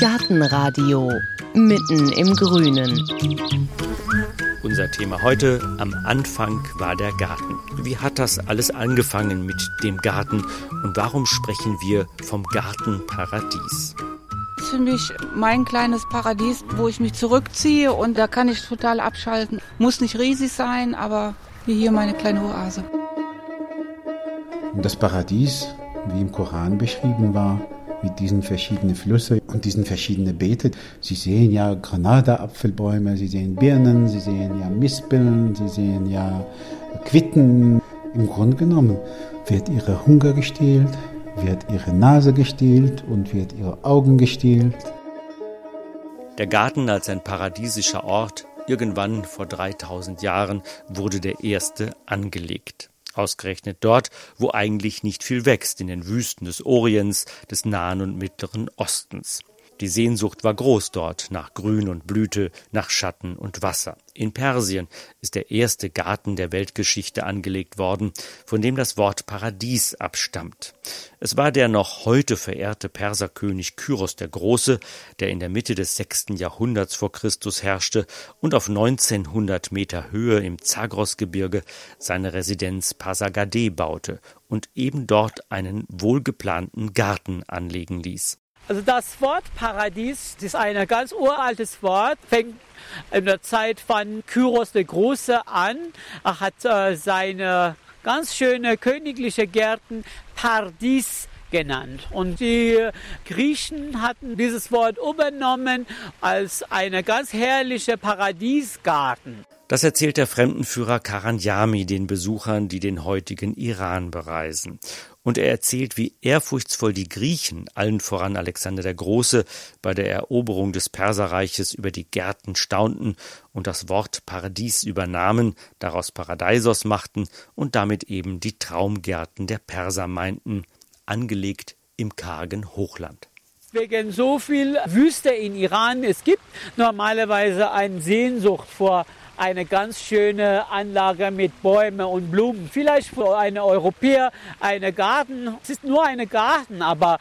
Gartenradio mitten im Grünen. Unser Thema heute, am Anfang war der Garten. Wie hat das alles angefangen mit dem Garten und warum sprechen wir vom Gartenparadies? Das ist für mich mein kleines Paradies, wo ich mich zurückziehe und da kann ich total abschalten. Muss nicht riesig sein, aber wie hier meine kleine Oase. Das Paradies, wie im Koran beschrieben war, mit diesen verschiedenen Flüssen und diesen verschiedenen Beeten. Sie sehen ja Granada-Apfelbäume, Sie sehen Birnen, Sie sehen ja Mispeln, Sie sehen ja Quitten. Im Grunde genommen wird Ihre Hunger gestillt, wird Ihre Nase gestillt und wird Ihre Augen gestillt. Der Garten als ein paradiesischer Ort, irgendwann vor 3000 Jahren, wurde der erste angelegt. Ausgerechnet dort, wo eigentlich nicht viel wächst, in den Wüsten des Orients, des Nahen und Mittleren Ostens. Die Sehnsucht war groß dort nach Grün und Blüte, nach Schatten und Wasser. In Persien ist der erste Garten der Weltgeschichte angelegt worden, von dem das Wort Paradies abstammt. Es war der noch heute verehrte Perserkönig Kyros der Große, der in der Mitte des sechsten Jahrhunderts vor Christus herrschte und auf 1900 Meter Höhe im Zagrosgebirge seine Residenz Pasargadae baute und eben dort einen wohlgeplanten Garten anlegen ließ. Also das Wort Paradies ist ein ganz uraltes Wort, fängt in der Zeit von Kyros der Große an. Er hat äh, seine ganz schöne königliche Gärten Paradies genannt. Und die Griechen hatten dieses Wort übernommen als eine ganz herrliche Paradiesgarten. Das erzählt der Fremdenführer Karanjami den Besuchern, die den heutigen Iran bereisen. Und er erzählt, wie ehrfurchtsvoll die Griechen, allen voran Alexander der Große, bei der Eroberung des Perserreiches über die Gärten staunten und das Wort Paradies übernahmen, daraus Paradeisos machten und damit eben die Traumgärten der Perser meinten, angelegt im kargen Hochland wegen so viel Wüste in Iran. Es gibt normalerweise eine Sehnsucht vor eine ganz schöne Anlage mit Bäumen und Blumen. Vielleicht für einen Europäer eine Garten. Es ist nur eine Garten, aber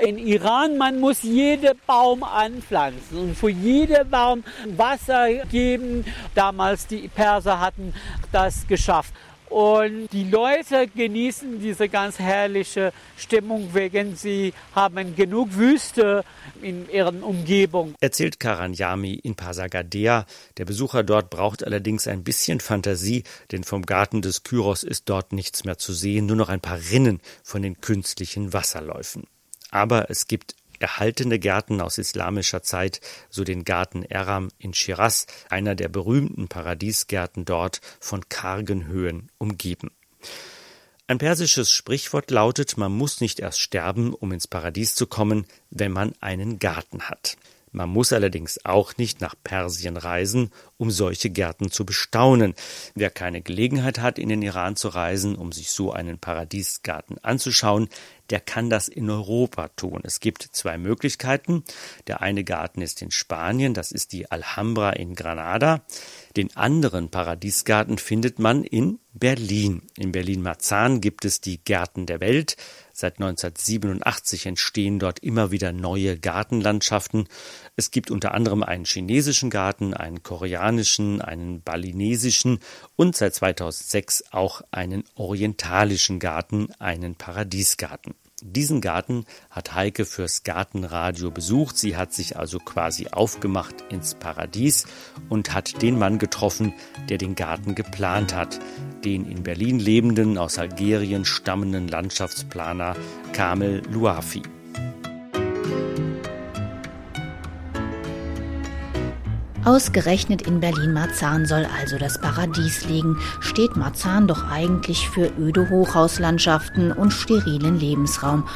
in Iran man muss jeden Baum anpflanzen und für jeden Baum Wasser geben. Damals die Perser hatten das geschafft. Und die Leute genießen diese ganz herrliche Stimmung, wegen sie haben genug Wüste in ihrer Umgebung. Erzählt Karanjami in Pasagadea. Der Besucher dort braucht allerdings ein bisschen Fantasie, denn vom Garten des Kyros ist dort nichts mehr zu sehen, nur noch ein paar Rinnen von den künstlichen Wasserläufen. Aber es gibt erhaltene Gärten aus islamischer Zeit, so den Garten Eram in Shiraz, einer der berühmten Paradiesgärten dort von kargen Höhen umgeben. Ein persisches Sprichwort lautet, man muss nicht erst sterben, um ins Paradies zu kommen, wenn man einen Garten hat. Man muss allerdings auch nicht nach Persien reisen, um solche Gärten zu bestaunen. Wer keine Gelegenheit hat, in den Iran zu reisen, um sich so einen Paradiesgarten anzuschauen, der kann das in Europa tun. Es gibt zwei Möglichkeiten. Der eine Garten ist in Spanien, das ist die Alhambra in Granada. Den anderen Paradiesgarten findet man in Berlin. In Berlin-Marzahn gibt es die Gärten der Welt. Seit 1987 entstehen dort immer wieder neue Gartenlandschaften. Es gibt unter anderem einen chinesischen Garten, einen koreanischen, einen balinesischen und seit 2006 auch einen orientalischen Garten, einen Paradiesgarten. Diesen Garten hat Heike fürs Gartenradio besucht. Sie hat sich also quasi aufgemacht ins Paradies und hat den Mann getroffen, der den Garten geplant hat. Den in Berlin lebenden, aus Algerien stammenden Landschaftsplaner Kamel Luafi. Ausgerechnet in Berlin-Marzahn soll also das Paradies liegen, steht Marzahn doch eigentlich für öde Hochhauslandschaften und sterilen Lebensraum.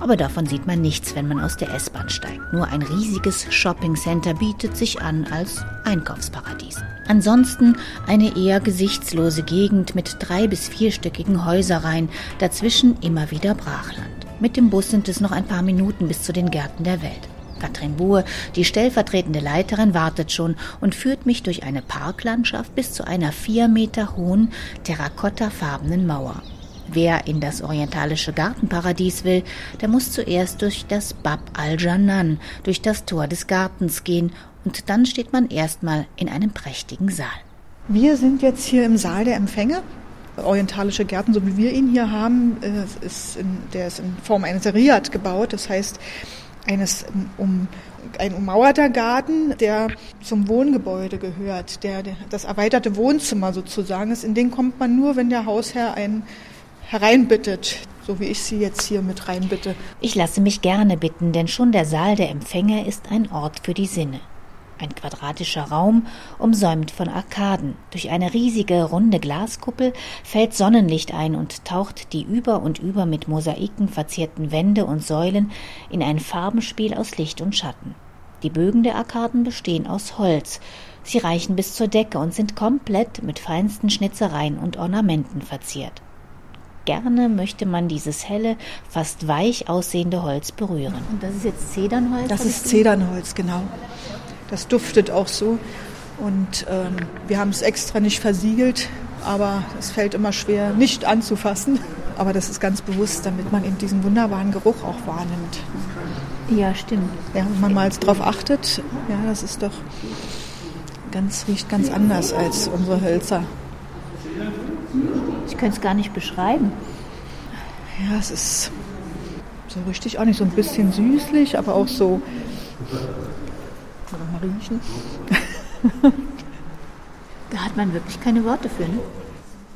Aber davon sieht man nichts, wenn man aus der S-Bahn steigt. Nur ein riesiges Shoppingcenter bietet sich an als Einkaufsparadies. Ansonsten eine eher gesichtslose Gegend mit drei- bis vierstöckigen Häuserreihen, dazwischen immer wieder Brachland. Mit dem Bus sind es noch ein paar Minuten bis zu den Gärten der Welt. Katrin Buhr, die stellvertretende Leiterin, wartet schon und führt mich durch eine Parklandschaft bis zu einer vier Meter hohen, terrakottafarbenen Mauer. Wer in das orientalische Gartenparadies will, der muss zuerst durch das Bab al-Janan, durch das Tor des Gartens gehen und dann steht man erstmal in einem prächtigen Saal. Wir sind jetzt hier im Saal der Empfänge. Orientalische Gärten, so wie wir ihn hier haben, äh, ist in, der ist in Form eines Riad gebaut. Das heißt, eines um, ein ummauerter Garten, der zum Wohngebäude gehört, der, der das erweiterte Wohnzimmer sozusagen ist. In den kommt man nur, wenn der Hausherr einen hereinbittet, so wie ich Sie jetzt hier mit reinbitte. Ich lasse mich gerne bitten, denn schon der Saal der Empfänger ist ein Ort für die Sinne. Ein quadratischer Raum, umsäumt von Arkaden. Durch eine riesige, runde Glaskuppel fällt Sonnenlicht ein und taucht die über und über mit Mosaiken verzierten Wände und Säulen in ein Farbenspiel aus Licht und Schatten. Die Bögen der Arkaden bestehen aus Holz. Sie reichen bis zur Decke und sind komplett mit feinsten Schnitzereien und Ornamenten verziert. Gerne möchte man dieses helle, fast weich aussehende Holz berühren. Und das ist jetzt Zedernholz? Das ist Zedernholz, genau. Das duftet auch so. Und ähm, wir haben es extra nicht versiegelt, aber es fällt immer schwer, nicht anzufassen. Aber das ist ganz bewusst, damit man eben diesen wunderbaren Geruch auch wahrnimmt. Ja, stimmt. Ja, wenn man mal darauf achtet, ja, das ist doch ganz, riecht ganz anders als unsere Hölzer. Ich könnte es gar nicht beschreiben. Ja, es ist so richtig auch nicht so ein bisschen süßlich, aber auch so mal riechen. da hat man wirklich keine Worte für, ne?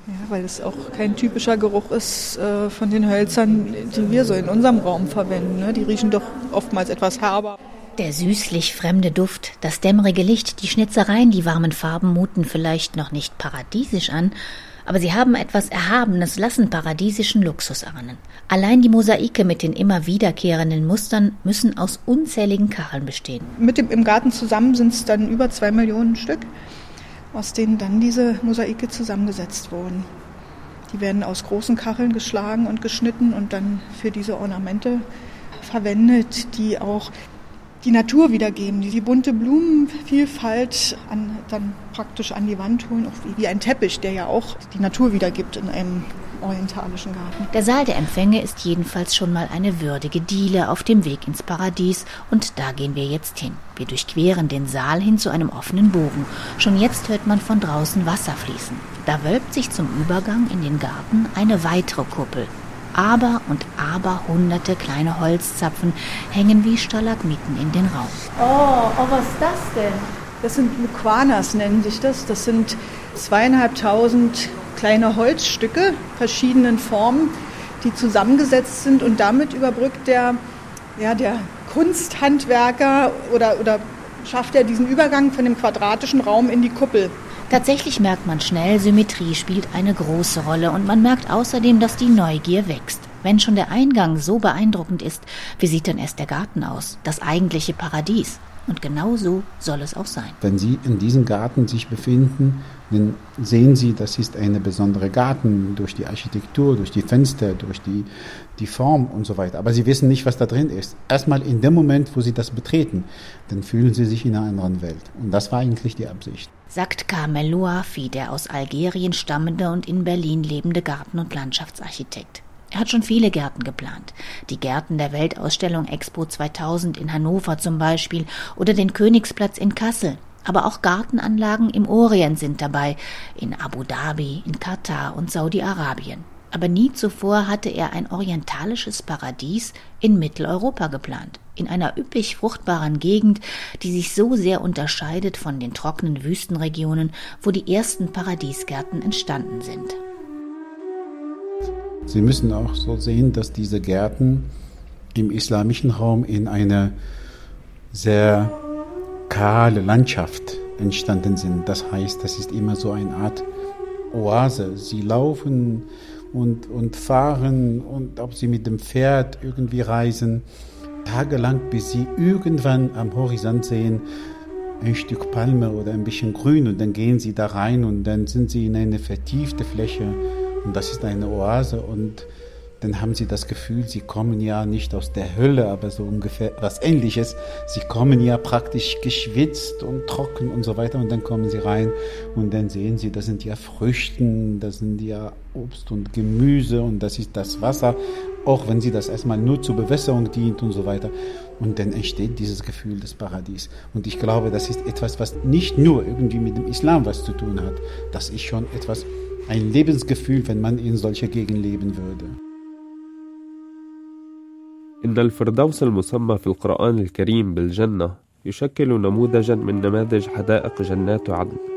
Ja, weil es auch kein typischer Geruch ist äh, von den Hölzern, die wir so in unserem Raum verwenden. Ne? Die riechen doch oftmals etwas herber. Der süßlich fremde Duft, das dämmerige Licht, die Schnitzereien, die warmen Farben muten vielleicht noch nicht paradiesisch an, aber sie haben etwas Erhabenes, lassen paradiesischen Luxus ahnen. Allein die Mosaike mit den immer wiederkehrenden Mustern müssen aus unzähligen Kacheln bestehen. Mit dem im Garten zusammen sind es dann über zwei Millionen Stück, aus denen dann diese Mosaike zusammengesetzt wurden. Die werden aus großen Kacheln geschlagen und geschnitten und dann für diese Ornamente verwendet, die auch die Natur wiedergeben, die die bunte Blumenvielfalt an, dann praktisch an die Wand holen, auch wie ein Teppich, der ja auch die Natur wiedergibt in einem orientalischen Garten. Der Saal der Empfänge ist jedenfalls schon mal eine würdige Diele auf dem Weg ins Paradies und da gehen wir jetzt hin. Wir durchqueren den Saal hin zu einem offenen Bogen. Schon jetzt hört man von draußen Wasser fließen. Da wölbt sich zum Übergang in den Garten eine weitere Kuppel, aber und aber hunderte kleine Holzzapfen hängen wie Stalagmiten in den Raum. Oh, oh, was ist das denn? Das sind Muquanas, nennen sich das. Das sind zweieinhalbtausend kleine Holzstücke verschiedenen Formen, die zusammengesetzt sind und damit überbrückt der, ja, der Kunsthandwerker oder, oder schafft er diesen Übergang von dem quadratischen Raum in die Kuppel. Tatsächlich merkt man schnell, Symmetrie spielt eine große Rolle und man merkt außerdem, dass die Neugier wächst. Wenn schon der Eingang so beeindruckend ist, wie sieht denn erst der Garten aus? Das eigentliche Paradies. Und genau so soll es auch sein. Wenn Sie in diesem Garten sich befinden, dann sehen Sie, das ist eine besondere Garten durch die Architektur, durch die Fenster, durch die, die Form und so weiter. Aber Sie wissen nicht, was da drin ist. Erstmal in dem Moment, wo Sie das betreten, dann fühlen Sie sich in einer anderen Welt. Und das war eigentlich die Absicht. Sagt Kamel Louafi, der aus Algerien stammende und in Berlin lebende Garten- und Landschaftsarchitekt. Er hat schon viele Gärten geplant. Die Gärten der Weltausstellung Expo 2000 in Hannover zum Beispiel oder den Königsplatz in Kassel. Aber auch Gartenanlagen im Orient sind dabei, in Abu Dhabi, in Katar und Saudi-Arabien. Aber nie zuvor hatte er ein orientalisches Paradies in Mitteleuropa geplant, in einer üppig fruchtbaren Gegend, die sich so sehr unterscheidet von den trockenen Wüstenregionen, wo die ersten Paradiesgärten entstanden sind. Sie müssen auch so sehen, dass diese Gärten im islamischen Raum in einer sehr kahle Landschaft entstanden sind. Das heißt, das ist immer so eine Art Oase. Sie laufen und, und fahren und ob sie mit dem Pferd irgendwie reisen, tagelang, bis sie irgendwann am Horizont sehen, ein Stück Palme oder ein bisschen Grün und dann gehen sie da rein und dann sind sie in eine vertiefte Fläche und das ist eine Oase und dann haben sie das Gefühl, sie kommen ja nicht aus der Hölle, aber so ungefähr was ähnliches. Sie kommen ja praktisch geschwitzt und trocken und so weiter und dann kommen sie rein und dann sehen sie, das sind ja Früchten, das sind ja Obst und Gemüse und das ist das Wasser, auch wenn sie das erstmal nur zur Bewässerung dient und so weiter. Und dann entsteht dieses Gefühl des Paradies. Und ich glaube, das ist etwas, was nicht nur irgendwie mit dem Islam was zu tun hat. Das ist schon etwas, ein Lebensgefühl, wenn man in solcher Gegend leben würde. إن الفردوس المسمى في القرآن الكريم بالجنة يشكل نموذجا من نماذج حدائق جنات عدن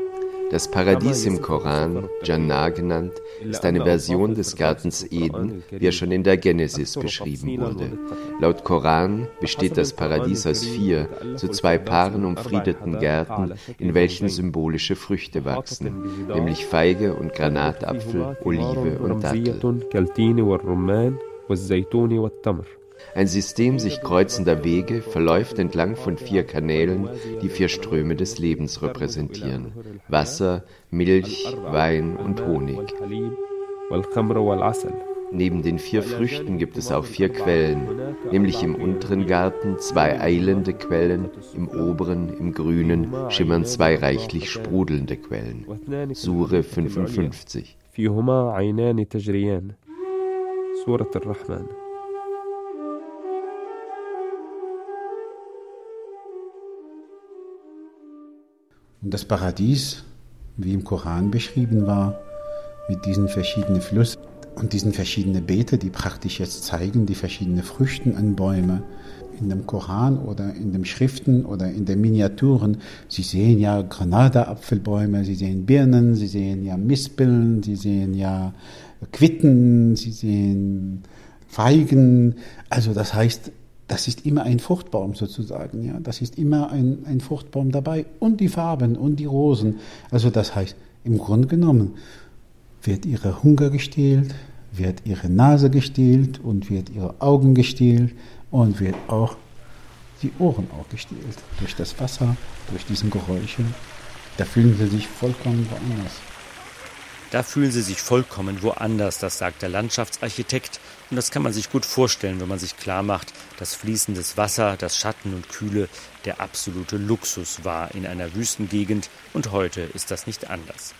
das Paradies im Koran, Jannah genannt, ist eine Version des Gartens Eden, wie er schon in der Genesis beschrieben wurde. Laut Koran besteht das Paradies aus vier, zu zwei Paaren umfriedeten Gärten, in welchen symbolische Früchte wachsen, nämlich Feige und Granatapfel, Olive und Dattel. Ein System sich kreuzender Wege verläuft entlang von vier Kanälen, die vier Ströme des Lebens repräsentieren. Wasser, Milch, Wein und Honig. Neben den vier Früchten gibt es auch vier Quellen, nämlich im unteren Garten zwei eilende Quellen, im oberen, im grünen, schimmern zwei reichlich sprudelnde Quellen. Sure 55. Und das Paradies, wie im Koran beschrieben war, mit diesen verschiedenen Flüssen und diesen verschiedenen Beete, die praktisch jetzt zeigen, die verschiedenen Früchten an Bäume. In dem Koran oder in den Schriften oder in den Miniaturen, Sie sehen ja Granada-Apfelbäume, Sie sehen Birnen, Sie sehen ja Mispeln, Sie sehen ja Quitten, Sie sehen Feigen. Also das heißt, das ist immer ein Fruchtbaum sozusagen, ja. Das ist immer ein, ein Fruchtbaum dabei und die Farben und die Rosen. Also das heißt, im Grunde genommen wird ihre Hunger gestillt, wird ihre Nase gestillt und wird ihre Augen gestillt und wird auch die Ohren auch gestillt. Durch das Wasser, durch diesen Geräusche. Da fühlen sie sich vollkommen woanders. Da fühlen sie sich vollkommen woanders, das sagt der Landschaftsarchitekt. Und das kann man sich gut vorstellen, wenn man sich klar macht, dass fließendes Wasser, das Schatten und Kühle der absolute Luxus war in einer Wüstengegend und heute ist das nicht anders.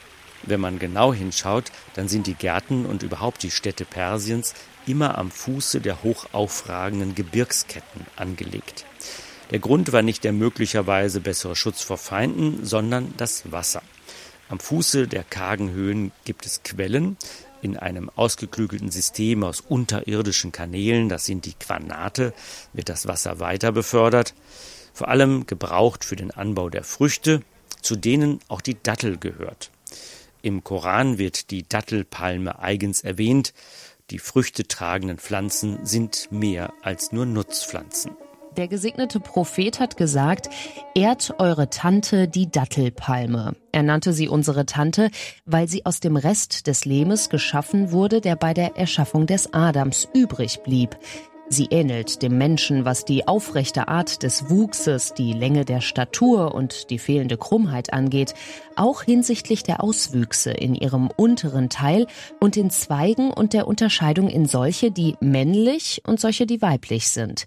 Wenn man genau hinschaut, dann sind die Gärten und überhaupt die Städte Persiens immer am Fuße der hoch aufragenden Gebirgsketten angelegt. Der Grund war nicht der möglicherweise bessere Schutz vor Feinden, sondern das Wasser. Am Fuße der kargen Höhen gibt es Quellen in einem ausgeklügelten System aus unterirdischen Kanälen, das sind die Quanate, wird das Wasser weiter befördert, vor allem gebraucht für den Anbau der Früchte, zu denen auch die Dattel gehört. Im Koran wird die Dattelpalme eigens erwähnt, die früchtetragenden Pflanzen sind mehr als nur Nutzpflanzen. Der gesegnete Prophet hat gesagt, ehrt eure Tante die Dattelpalme. Er nannte sie unsere Tante, weil sie aus dem Rest des Lehmes geschaffen wurde, der bei der Erschaffung des Adams übrig blieb. Sie ähnelt dem Menschen, was die aufrechte Art des Wuchses, die Länge der Statur und die fehlende Krummheit angeht, auch hinsichtlich der Auswüchse in ihrem unteren Teil und den Zweigen und der Unterscheidung in solche, die männlich und solche, die weiblich sind.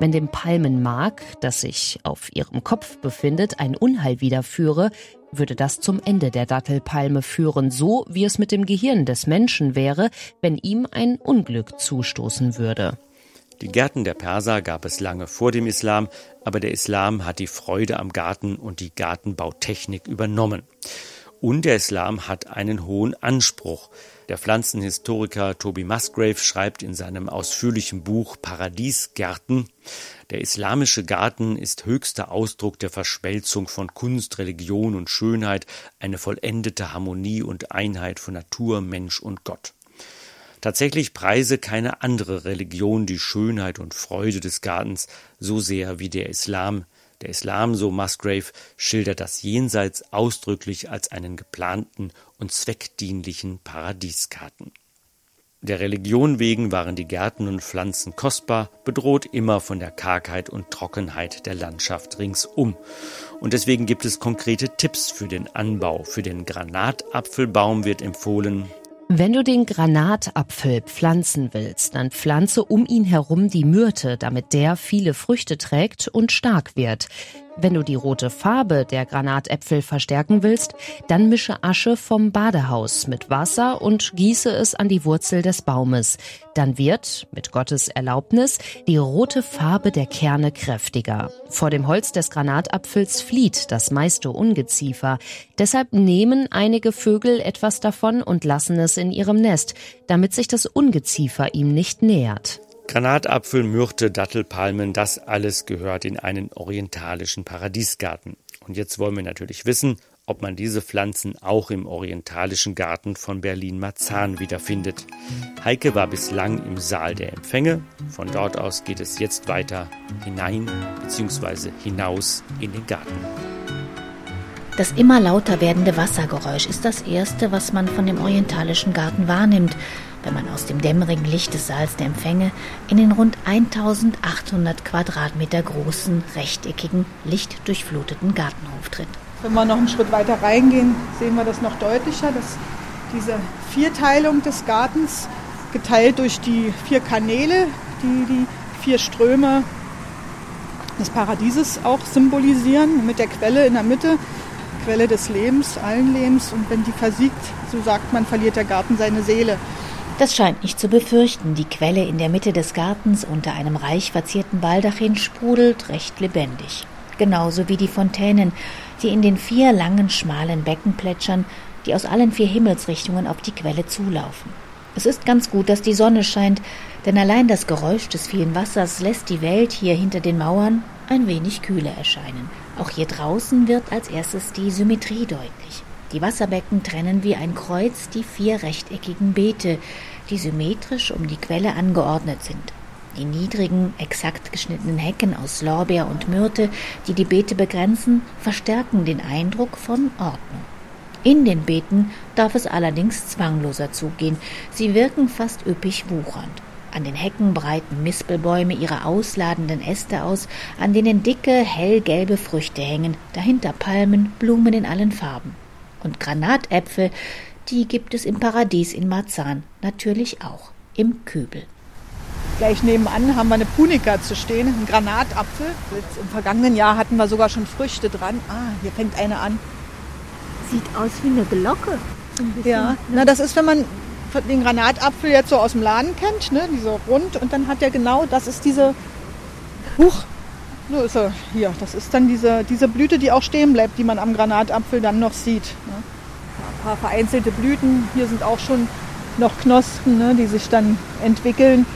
Wenn dem Palmenmark, das sich auf ihrem Kopf befindet, ein Unheil widerführe, würde das zum Ende der Dattelpalme führen, so wie es mit dem Gehirn des Menschen wäre, wenn ihm ein Unglück zustoßen würde. Die Gärten der Perser gab es lange vor dem Islam, aber der Islam hat die Freude am Garten und die Gartenbautechnik übernommen. Und der Islam hat einen hohen Anspruch. Der Pflanzenhistoriker Toby Musgrave schreibt in seinem ausführlichen Buch Paradiesgärten, der islamische Garten ist höchster Ausdruck der Verschmelzung von Kunst, Religion und Schönheit, eine vollendete Harmonie und Einheit von Natur, Mensch und Gott. Tatsächlich preise keine andere Religion die Schönheit und Freude des Gartens so sehr wie der Islam, der Islam, so Musgrave, schildert das Jenseits ausdrücklich als einen geplanten und zweckdienlichen Paradiesgarten. Der Religion wegen waren die Gärten und Pflanzen kostbar, bedroht immer von der Kargheit und Trockenheit der Landschaft ringsum. Und deswegen gibt es konkrete Tipps für den Anbau. Für den Granatapfelbaum wird empfohlen, wenn du den Granatapfel pflanzen willst, dann pflanze um ihn herum die Myrte, damit der viele Früchte trägt und stark wird. Wenn du die rote Farbe der Granatäpfel verstärken willst, dann mische Asche vom Badehaus mit Wasser und gieße es an die Wurzel des Baumes. Dann wird, mit Gottes Erlaubnis, die rote Farbe der Kerne kräftiger. Vor dem Holz des Granatapfels flieht das meiste Ungeziefer. Deshalb nehmen einige Vögel etwas davon und lassen es in ihrem Nest, damit sich das Ungeziefer ihm nicht nähert. Granatapfel, Myrte, Dattelpalmen, das alles gehört in einen orientalischen Paradiesgarten. Und jetzt wollen wir natürlich wissen, ob man diese Pflanzen auch im orientalischen Garten von Berlin-Marzahn wiederfindet. Heike war bislang im Saal der Empfänge. Von dort aus geht es jetzt weiter hinein bzw. hinaus in den Garten. Das immer lauter werdende Wassergeräusch ist das erste, was man von dem orientalischen Garten wahrnimmt wenn man aus dem dämmerigen Licht des Saals der Empfänge in den rund 1800 Quadratmeter großen, rechteckigen, lichtdurchfluteten Gartenhof tritt. Wenn wir noch einen Schritt weiter reingehen, sehen wir das noch deutlicher, dass diese Vierteilung des Gartens geteilt durch die vier Kanäle, die die vier Ströme des Paradieses auch symbolisieren, mit der Quelle in der Mitte, Quelle des Lebens, allen Lebens. Und wenn die versiegt, so sagt man, verliert der Garten seine Seele. Das scheint nicht zu befürchten. Die Quelle in der Mitte des Gartens unter einem reich verzierten Baldachin sprudelt recht lebendig. Genauso wie die Fontänen, die in den vier langen, schmalen Becken plätschern, die aus allen vier Himmelsrichtungen auf die Quelle zulaufen. Es ist ganz gut, dass die Sonne scheint, denn allein das Geräusch des vielen Wassers lässt die Welt hier hinter den Mauern ein wenig kühler erscheinen. Auch hier draußen wird als erstes die Symmetrie deutlich. Die Wasserbecken trennen wie ein Kreuz die vier rechteckigen Beete, die symmetrisch um die Quelle angeordnet sind. Die niedrigen, exakt geschnittenen Hecken aus Lorbeer und Myrte, die die Beete begrenzen, verstärken den Eindruck von Ordnung. In den Beeten darf es allerdings zwangloser zugehen. Sie wirken fast üppig wuchernd. An den Hecken breiten Mispelbäume ihre ausladenden Äste aus, an denen dicke, hellgelbe Früchte hängen, dahinter Palmen, Blumen in allen Farben. Und Granatäpfel, die gibt es im Paradies in Marzahn natürlich auch, im Kübel. Gleich nebenan haben wir eine Punika zu stehen, einen Granatapfel. Im vergangenen Jahr hatten wir sogar schon Früchte dran. Ah, hier fängt eine an. Sieht aus wie eine Glocke. ja, na das ist, wenn man den Granatapfel jetzt so aus dem Laden kennt, ne, diese rund. Und dann hat er genau, das ist diese, huch, so ist er hier. Das ist dann diese, diese Blüte, die auch stehen bleibt, die man am Granatapfel dann noch sieht. Ne? Ein paar vereinzelte Blüten. Hier sind auch schon noch Knospen, ne, die sich dann entwickeln.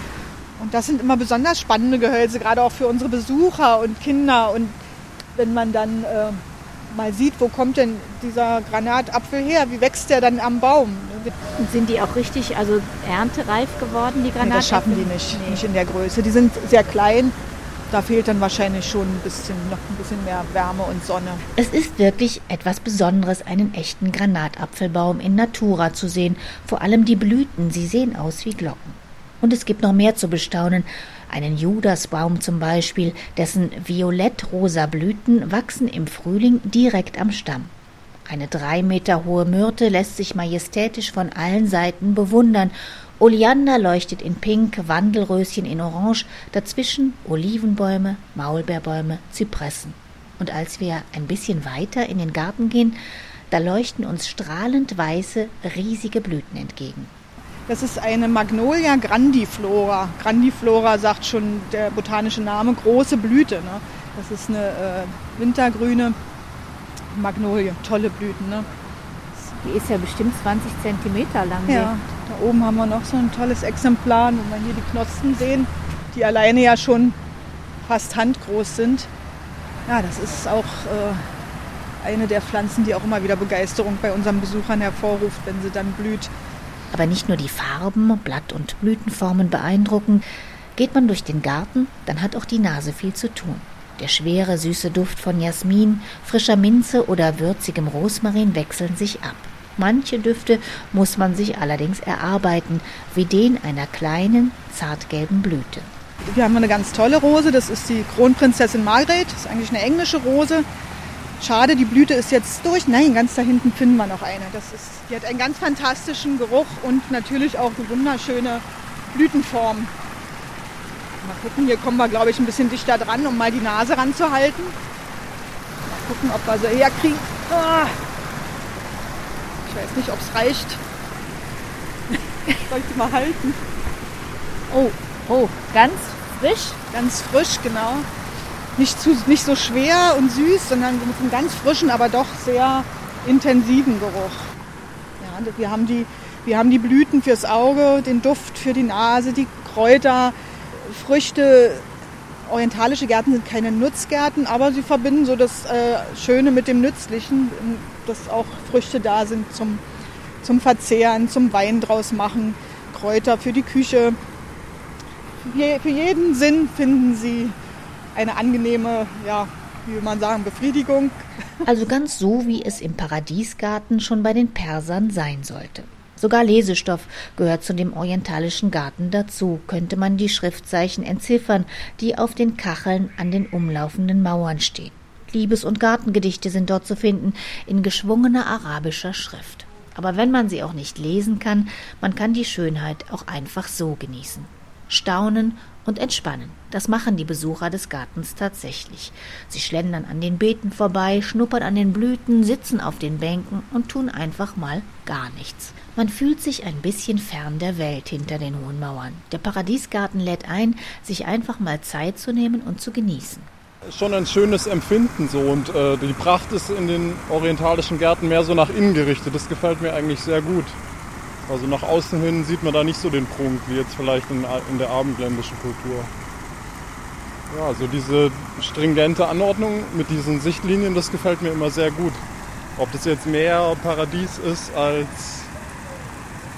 Und das sind immer besonders spannende Gehölze, gerade auch für unsere Besucher und Kinder. Und wenn man dann äh, mal sieht, wo kommt denn dieser Granatapfel her, wie wächst der dann am Baum? Und sind die auch richtig, also erntereif geworden, die Granatäpfel? Nee, das schaffen die nicht, nee. nicht in der Größe. Die sind sehr klein da fehlt dann wahrscheinlich schon ein bisschen, noch ein bisschen mehr Wärme und Sonne. Es ist wirklich etwas Besonderes, einen echten Granatapfelbaum in Natura zu sehen. Vor allem die Blüten, sie sehen aus wie Glocken. Und es gibt noch mehr zu bestaunen. Einen Judasbaum zum Beispiel, dessen violett-rosa Blüten wachsen im Frühling direkt am Stamm. Eine drei Meter hohe Myrte lässt sich majestätisch von allen Seiten bewundern Oleander leuchtet in Pink, Wandelröschen in Orange, dazwischen Olivenbäume, Maulbeerbäume, Zypressen. Und als wir ein bisschen weiter in den Garten gehen, da leuchten uns strahlend weiße, riesige Blüten entgegen. Das ist eine Magnolia grandiflora. Grandiflora sagt schon der botanische Name, große Blüte. Ne? Das ist eine äh, wintergrüne Magnolie, tolle Blüten. Ne? Die ist ja bestimmt 20 Zentimeter lang. Ja, da oben haben wir noch so ein tolles Exemplar, wo wir hier die Knospen sehen, die alleine ja schon fast handgroß sind. Ja, das ist auch äh, eine der Pflanzen, die auch immer wieder Begeisterung bei unseren Besuchern hervorruft, wenn sie dann blüht. Aber nicht nur die Farben, Blatt- und Blütenformen beeindrucken. Geht man durch den Garten, dann hat auch die Nase viel zu tun. Der schwere, süße Duft von Jasmin, frischer Minze oder würzigem Rosmarin wechseln sich ab. Manche Düfte muss man sich allerdings erarbeiten, wie den einer kleinen, zartgelben Blüte. Wir haben eine ganz tolle Rose, das ist die Kronprinzessin Margret, das ist eigentlich eine englische Rose. Schade, die Blüte ist jetzt durch. Nein, ganz da hinten finden wir noch eine. Das ist, die hat einen ganz fantastischen Geruch und natürlich auch eine wunderschöne Blütenform. Mal gucken, hier kommen wir, glaube ich, ein bisschen dichter dran, um mal die Nase ranzuhalten. gucken, ob wir sie herkriegen. Ah. Ich weiß nicht, ob es reicht. Soll ich die mal halten? Oh, oh, ganz frisch? Ganz frisch, genau. Nicht, zu, nicht so schwer und süß, sondern mit einem ganz frischen, aber doch sehr intensiven Geruch. Ja, wir haben die, wir haben die Blüten fürs Auge, den Duft für die Nase, die Kräuter, Früchte. Orientalische Gärten sind keine Nutzgärten, aber sie verbinden so das äh, Schöne mit dem Nützlichen, dass auch Früchte da sind zum, zum Verzehren, zum Wein draus machen, Kräuter für die Küche. Für jeden Sinn finden sie eine angenehme, ja, wie will man sagen, Befriedigung. Also ganz so, wie es im Paradiesgarten schon bei den Persern sein sollte. Sogar Lesestoff gehört zu dem orientalischen Garten dazu, könnte man die Schriftzeichen entziffern, die auf den Kacheln an den umlaufenden Mauern stehen. Liebes- und Gartengedichte sind dort zu finden, in geschwungener arabischer Schrift. Aber wenn man sie auch nicht lesen kann, man kann die Schönheit auch einfach so genießen. Staunen und entspannen. Das machen die Besucher des Gartens tatsächlich. Sie schlendern an den Beeten vorbei, schnuppern an den Blüten, sitzen auf den Bänken und tun einfach mal gar nichts. Man fühlt sich ein bisschen fern der Welt hinter den hohen Mauern. Der Paradiesgarten lädt ein, sich einfach mal Zeit zu nehmen und zu genießen. Schon ein schönes Empfinden so und äh, die Pracht ist in den orientalischen Gärten mehr so nach innen gerichtet. Das gefällt mir eigentlich sehr gut. Also nach außen hin sieht man da nicht so den Prunk wie jetzt vielleicht in, in der abendländischen Kultur. Ja, also diese stringente Anordnung mit diesen Sichtlinien, das gefällt mir immer sehr gut. Ob das jetzt mehr Paradies ist als,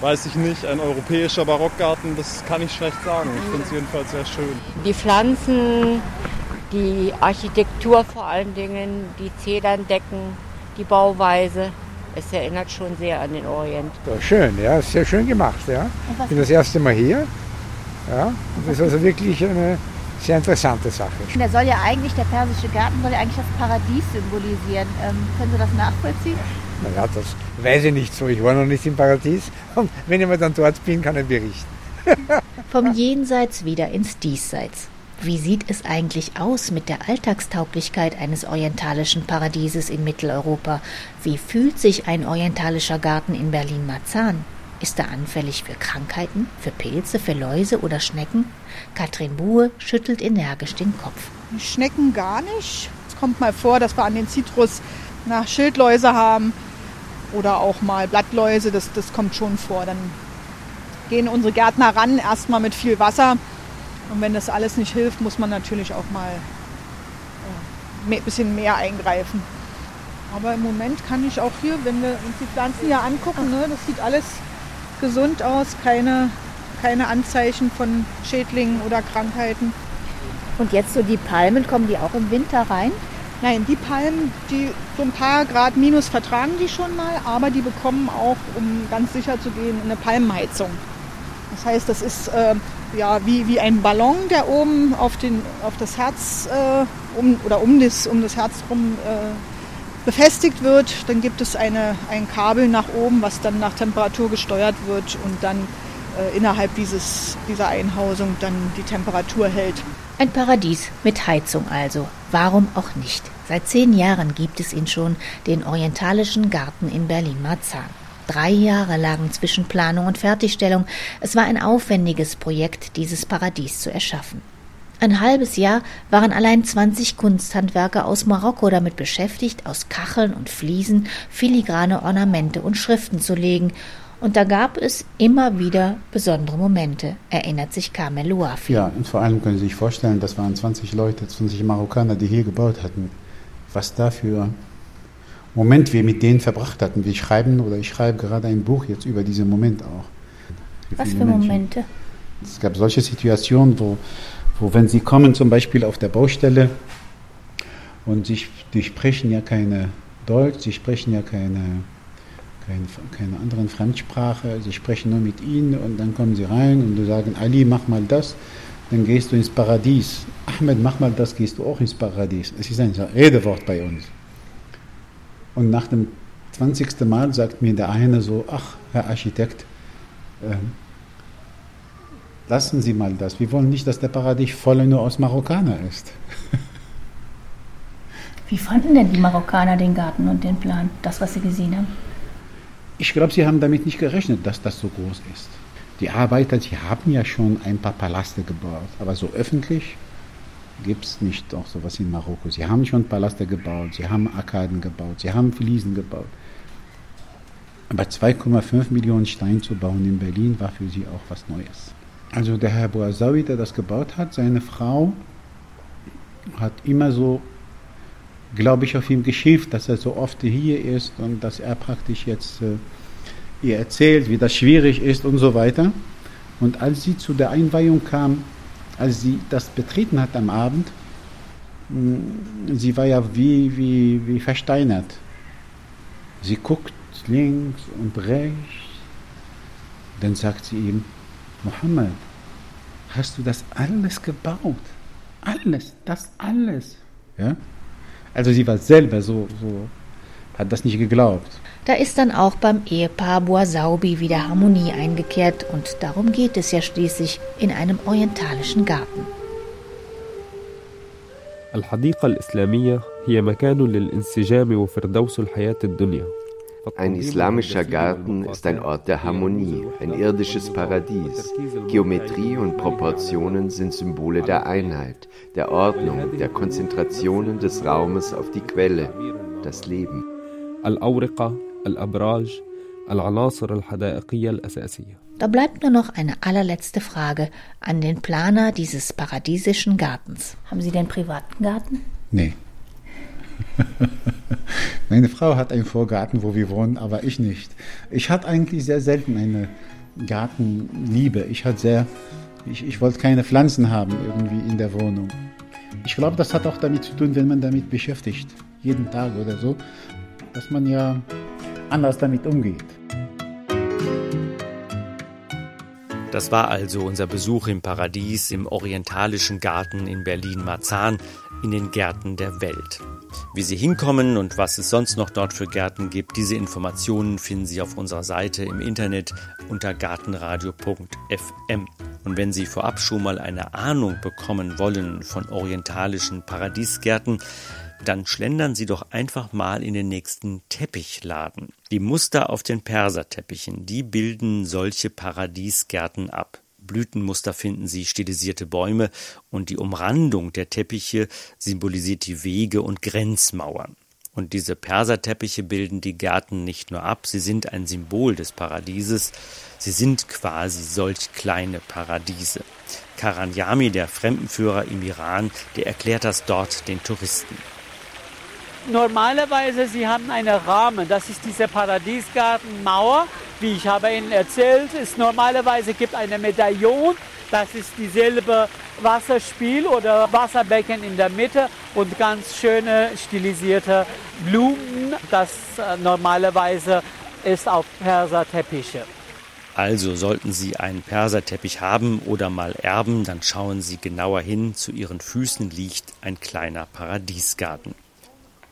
weiß ich nicht, ein europäischer Barockgarten, das kann ich schlecht sagen. Ich finde es jedenfalls sehr schön. Die Pflanzen, die Architektur vor allen Dingen, die Zederndecken, die Bauweise, es erinnert schon sehr an den Orient. Ja, schön, ja, sehr schön gemacht. Ja. Ich bin das erste Mal hier. Ja, das ist also wirklich eine sehr interessante Sache. Der soll ja eigentlich, der persische Garten soll ja eigentlich das Paradies symbolisieren. Ähm, können Sie das nachvollziehen? Naja, das weiß ich nicht so. Ich war noch nicht im Paradies. Und wenn ich mal dann dort bin, kann ich berichten. Vom Jenseits wieder ins Diesseits. Wie sieht es eigentlich aus mit der Alltagstauglichkeit eines orientalischen Paradieses in Mitteleuropa? Wie fühlt sich ein orientalischer Garten in Berlin-Marzahn? Ist er anfällig für Krankheiten, für Pilze, für Läuse oder Schnecken? Katrin Buhe schüttelt energisch den Kopf. Schnecken gar nicht. Es kommt mal vor, dass wir an den Zitrus nach Schildläuse haben oder auch mal Blattläuse. Das, das kommt schon vor. Dann gehen unsere Gärtner ran, erstmal mit viel Wasser und wenn das alles nicht hilft, muss man natürlich auch mal ein äh, bisschen mehr eingreifen. Aber im Moment kann ich auch hier, wenn wir uns die Pflanzen hier angucken, ne, das sieht alles gesund aus, keine, keine Anzeichen von Schädlingen oder Krankheiten. Und jetzt so die Palmen, kommen die auch im Winter rein? Nein, die Palmen, die so ein paar Grad minus vertragen die schon mal, aber die bekommen auch, um ganz sicher zu gehen, eine Palmenheizung. Das heißt, das ist äh, ja, wie, wie ein Ballon, der oben auf, den, auf das Herz äh, um, oder um das, um das Herz rum äh, befestigt wird. Dann gibt es eine, ein Kabel nach oben, was dann nach Temperatur gesteuert wird und dann innerhalb dieses, dieser Einhausung dann die Temperatur hält. Ein Paradies mit Heizung also. Warum auch nicht? Seit zehn Jahren gibt es ihn schon, den Orientalischen Garten in Berlin-Marzahn. Drei Jahre lagen zwischen Planung und Fertigstellung. Es war ein aufwendiges Projekt, dieses Paradies zu erschaffen. Ein halbes Jahr waren allein 20 Kunsthandwerker aus Marokko damit beschäftigt, aus Kacheln und Fliesen filigrane Ornamente und Schriften zu legen. Und da gab es immer wieder besondere Momente, erinnert sich Kamel Louafi. Ja, und vor allem können Sie sich vorstellen, das waren 20 Leute, 20 Marokkaner, die hier gebaut hatten. Was da für Moment wir mit denen verbracht hatten. Wir schreiben oder ich schreibe gerade ein Buch jetzt über diesen Moment auch. Für Was für Menschen. Momente? Es gab solche Situationen, wo, wo wenn sie kommen, zum Beispiel auf der Baustelle, und sie, die sprechen ja keine Deutsch, sie sprechen ja keine, keine, keine anderen Fremdsprache, sie sprechen nur mit ihnen und dann kommen sie rein und du sagen, Ali, mach mal das, dann gehst du ins Paradies. Ahmed, mach mal das, gehst du auch ins Paradies. Es ist ein Redewort bei uns. Und nach dem 20. Mal sagt mir der eine so, ach, Herr Architekt, äh, lassen Sie mal das. Wir wollen nicht, dass der Paradies voll nur aus Marokkaner ist. Wie fanden denn die Marokkaner den Garten und den Plan, das, was sie gesehen haben? Ich glaube, sie haben damit nicht gerechnet, dass das so groß ist. Die Arbeiter, sie haben ja schon ein paar Palaste gebaut, aber so öffentlich gibt es nicht auch sowas in Marokko. Sie haben schon Palaste gebaut, sie haben Arkaden gebaut, sie haben Fliesen gebaut. Aber 2,5 Millionen Steine zu bauen in Berlin war für sie auch was Neues. Also der Herr Boazawi, der das gebaut hat, seine Frau hat immer so, glaube ich, auf ihm geschimpft, dass er so oft hier ist und dass er praktisch jetzt äh, ihr erzählt, wie das schwierig ist und so weiter. Und als sie zu der Einweihung kam, als sie das betreten hat am Abend, mm, sie war ja wie, wie, wie versteinert. Sie guckt links und rechts. Dann sagt sie ihm, Mohammed, hast du das alles gebaut? Alles, das alles. Ja? Also sie war selber so, so, hat das nicht geglaubt. Da ist dann auch beim Ehepaar Boisaubi wieder Harmonie eingekehrt und darum geht es ja schließlich in einem orientalischen Garten. الحديقة الإسلامية هي مكان للانسجام وفردوس الحياة الدنيا ein islamischer Garten ist ein Ort der Harmonie, ein irdisches Paradies. Geometrie und Proportionen sind Symbole der Einheit, der Ordnung, der Konzentrationen des Raumes auf die Quelle, das Leben. Da bleibt nur noch eine allerletzte Frage an den Planer dieses paradiesischen Gartens. Haben Sie den privaten Garten? Nee. Meine Frau hat einen Vorgarten, wo wir wohnen, aber ich nicht. Ich hatte eigentlich sehr selten eine Gartenliebe. Ich hatte sehr, ich, ich wollte keine Pflanzen haben irgendwie in der Wohnung. Ich glaube, das hat auch damit zu tun, wenn man damit beschäftigt, jeden Tag oder so, dass man ja anders damit umgeht. Das war also unser Besuch im Paradies, im orientalischen Garten in Berlin-Marzahn, in den Gärten der Welt. Wie Sie hinkommen und was es sonst noch dort für Gärten gibt, diese Informationen finden Sie auf unserer Seite im Internet unter gartenradio.fm. Und wenn Sie vorab schon mal eine Ahnung bekommen wollen von orientalischen Paradiesgärten, dann schlendern Sie doch einfach mal in den nächsten Teppichladen. Die Muster auf den Perserteppichen, die bilden solche Paradiesgärten ab. Blütenmuster finden Sie stilisierte Bäume und die Umrandung der Teppiche symbolisiert die Wege und Grenzmauern. Und diese Perserteppiche bilden die Gärten nicht nur ab, sie sind ein Symbol des Paradieses, sie sind quasi solch kleine Paradiese. Karanjami, der Fremdenführer im Iran, der erklärt das dort den Touristen. Normalerweise, sie haben einen Rahmen, das ist diese Paradiesgartenmauer, wie ich habe Ihnen erzählt, ist normalerweise gibt eine Medaillon, das ist dieselbe Wasserspiel oder Wasserbecken in der Mitte und ganz schöne stilisierte Blumen, das äh, normalerweise ist auf Perserteppiche. Also sollten Sie einen Perserteppich haben oder mal erben, dann schauen Sie genauer hin, zu Ihren Füßen liegt ein kleiner Paradiesgarten.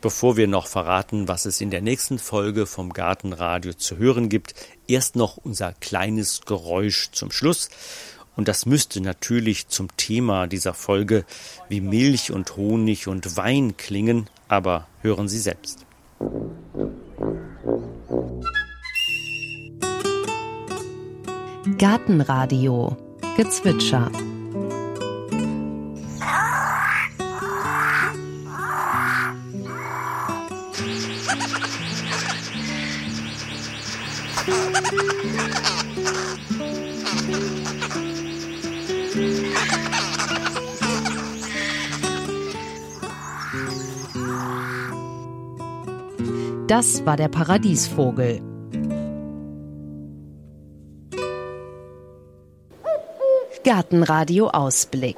Bevor wir noch verraten, was es in der nächsten Folge vom Gartenradio zu hören gibt, erst noch unser kleines Geräusch zum Schluss. Und das müsste natürlich zum Thema dieser Folge wie Milch und Honig und Wein klingen, aber hören Sie selbst. Gartenradio Gezwitscher Das war der Paradiesvogel. Gartenradio Ausblick.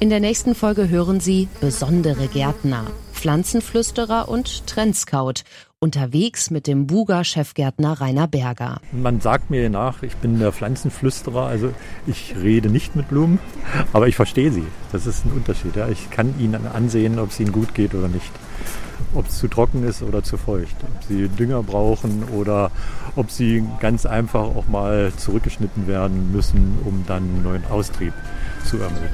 In der nächsten Folge hören Sie besondere Gärtner, Pflanzenflüsterer und Trendscout unterwegs mit dem Buga-Chefgärtner Rainer Berger. Man sagt mir nach, ich bin der Pflanzenflüsterer, also ich rede nicht mit Blumen, aber ich verstehe sie. Das ist ein Unterschied. Ja. Ich kann ihnen ansehen, ob es ihnen gut geht oder nicht. Ob es zu trocken ist oder zu feucht, ob sie Dünger brauchen oder ob sie ganz einfach auch mal zurückgeschnitten werden müssen, um dann einen neuen Austrieb zu ermöglichen.